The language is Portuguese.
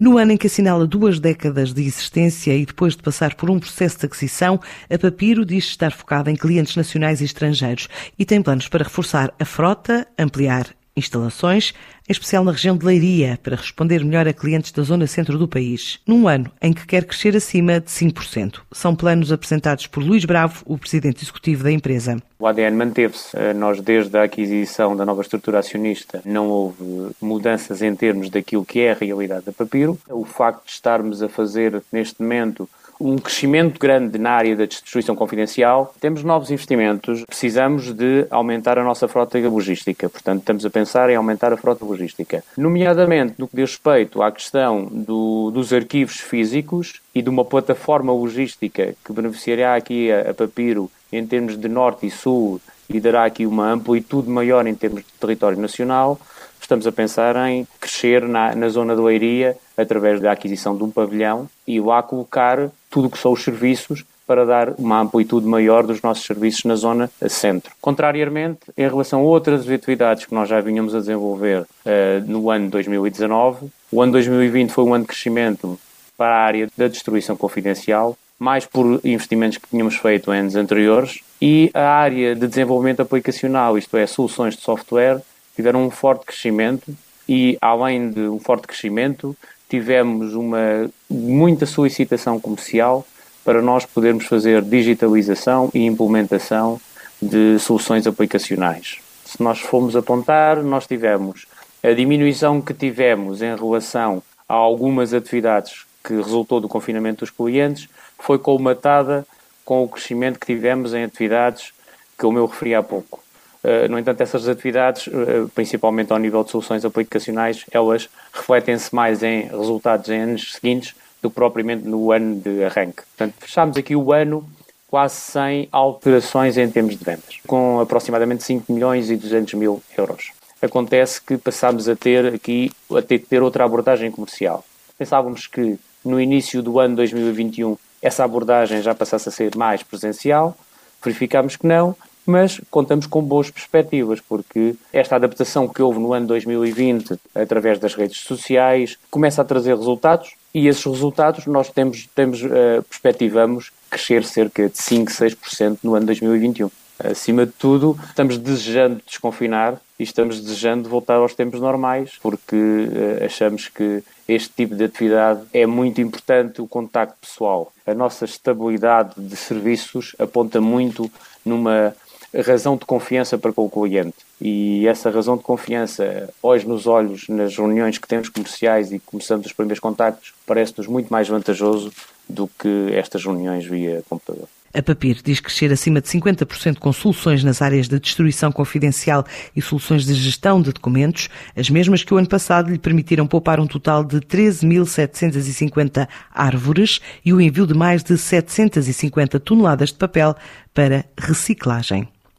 No ano em que assinala duas décadas de existência e depois de passar por um processo de aquisição, a Papiro diz estar focada em clientes nacionais e estrangeiros e tem planos para reforçar a frota, ampliar instalações, em especial na região de Leiria, para responder melhor a clientes da zona centro do país, num ano em que quer crescer acima de 5%. São planos apresentados por Luís Bravo, o presidente executivo da empresa. O ADN manteve-se. Eh, nós, desde a aquisição da nova estrutura acionista, não houve mudanças em termos daquilo que é a realidade da Papiro. O facto de estarmos a fazer, neste momento, um crescimento grande na área da distribuição confidencial, temos novos investimentos, precisamos de aumentar a nossa frota logística, portanto estamos a pensar em aumentar a frota logística. Nomeadamente no que diz respeito à questão do, dos arquivos físicos e de uma plataforma logística que beneficiará aqui a, a Papiro em termos de norte e sul e dará aqui uma amplitude maior em termos de território nacional, estamos a pensar em crescer na, na zona de Leiria através da aquisição de um pavilhão e lá colocar tudo o que são os serviços para dar uma amplitude maior dos nossos serviços na zona centro. Contrariamente, em relação a outras atividades que nós já vinhamos a desenvolver uh, no ano 2019, o ano 2020 foi um ano de crescimento para a área da distribuição confidencial, mais por investimentos que tínhamos feito em anos anteriores, e a área de desenvolvimento aplicacional, isto é, soluções de software, tiveram um forte crescimento e, além de um forte crescimento, tivemos uma muita solicitação comercial para nós podermos fazer digitalização e implementação de soluções aplicacionais. Se nós formos apontar, nós tivemos a diminuição que tivemos em relação a algumas atividades que resultou do confinamento dos clientes foi colmatada com o crescimento que tivemos em atividades que eu referi há pouco. Eh, no entanto, essas atividades, eh, principalmente ao nível de soluções aplicacionais, elas refletem-se mais em resultados em anos seguintes do que propriamente no ano de arranque. Portanto, fechámos aqui o ano quase sem alterações em termos de vendas, com aproximadamente 5 milhões e 200 mil euros. Acontece que passámos a ter aqui, a ter ter outra abordagem comercial. Pensávamos que no início do ano 2021 essa abordagem já passasse a ser mais presencial, verificámos que não, mas contamos com boas perspectivas, porque esta adaptação que houve no ano 2020, através das redes sociais, começa a trazer resultados e esses resultados nós temos, temos uh, perspectivamos crescer cerca de 5, 6% no ano 2021. Acima de tudo, estamos desejando desconfinar e estamos desejando voltar aos tempos normais, porque uh, achamos que este tipo de atividade é muito importante o contacto pessoal. A nossa estabilidade de serviços aponta muito numa razão de confiança para com o cliente. E essa razão de confiança, olhos nos olhos, nas reuniões que temos comerciais e começamos os primeiros contactos, parece-nos muito mais vantajoso do que estas reuniões via computador. A Papir diz crescer acima de 50% com soluções nas áreas de destruição confidencial e soluções de gestão de documentos, as mesmas que o ano passado lhe permitiram poupar um total de 13.750 árvores e o envio de mais de 750 toneladas de papel para reciclagem.